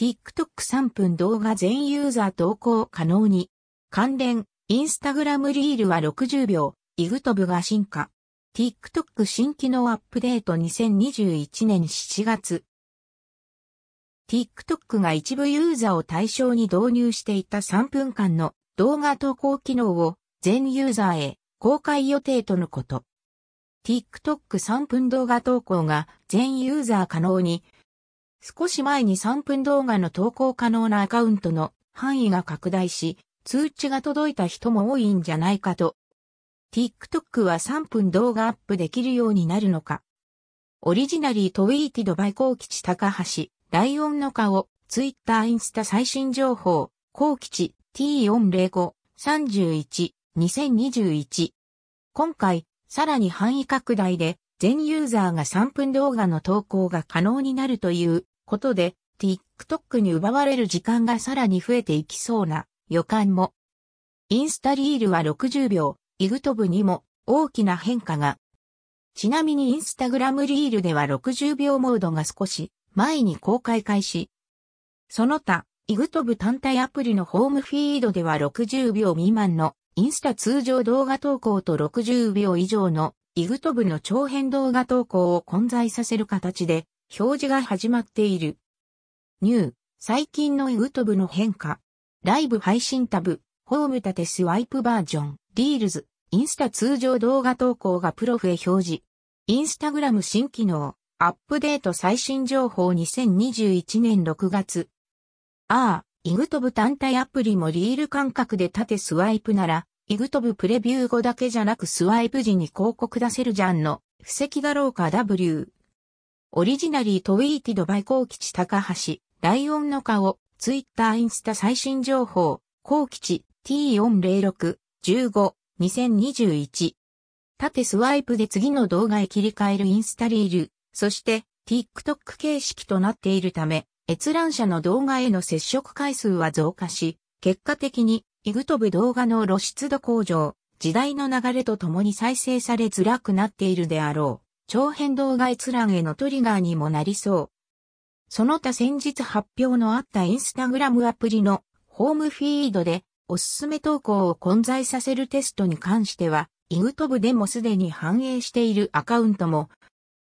TikTok3 分動画全ユーザー投稿可能に。関連、インスタグラムリールは60秒、イグトブが進化。TikTok 新機能アップデート2021年7月。TikTok が一部ユーザーを対象に導入していた3分間の動画投稿機能を全ユーザーへ公開予定とのこと。TikTok3 分動画投稿が全ユーザー可能に、少し前に3分動画の投稿可能なアカウントの範囲が拡大し、通知が届いた人も多いんじゃないかと。TikTok は3分動画アップできるようになるのか。オリジナリートウィーティドバイコー吉高橋、ライオンの顔、ツイッターインスタ最新情報、コウ吉 T405、31、2021。今回、さらに範囲拡大で、全ユーザーが3分動画の投稿が可能になるということで、TikTok に奪われる時間がさらに増えていきそうな予感も。インスタリールは60秒、イグトブにも大きな変化が。ちなみにインスタグラムリールでは60秒モードが少し前に公開開始。その他、イグトブ単体アプリのホームフィードでは60秒未満のインスタ通常動画投稿と60秒以上のイグトブの長編動画投稿を混在させる形で表示が始まっている。ニュー、最近のイグトブの変化。ライブ配信タブ、ホーム立てスワイプバージョン、リールズ、インスタ通常動画投稿がプロフへ表示。インスタグラム新機能、アップデート最新情報2021年6月。ああ、イグトブ単体アプリもリール感覚で縦スワイプなら、イグトブプレビュー後だけじゃなくスワイプ時に広告出せるじゃんの、布石だろうか W。オリジナリートウィーティドバイコー吉高橋、ライオンの顔、ツイッターインスタ最新情報、コー吉 T406、15、2021。縦スワイプで次の動画へ切り替えるインスタリール。そして TikTok 形式となっているため、閲覧者の動画への接触回数は増加し、結果的に、イグトブ動画の露出度向上、時代の流れとともに再生されづらくなっているであろう。長編動画閲覧へのトリガーにもなりそう。その他先日発表のあったインスタグラムアプリのホームフィードでおすすめ投稿を混在させるテストに関しては、イグトブでもすでに反映しているアカウントも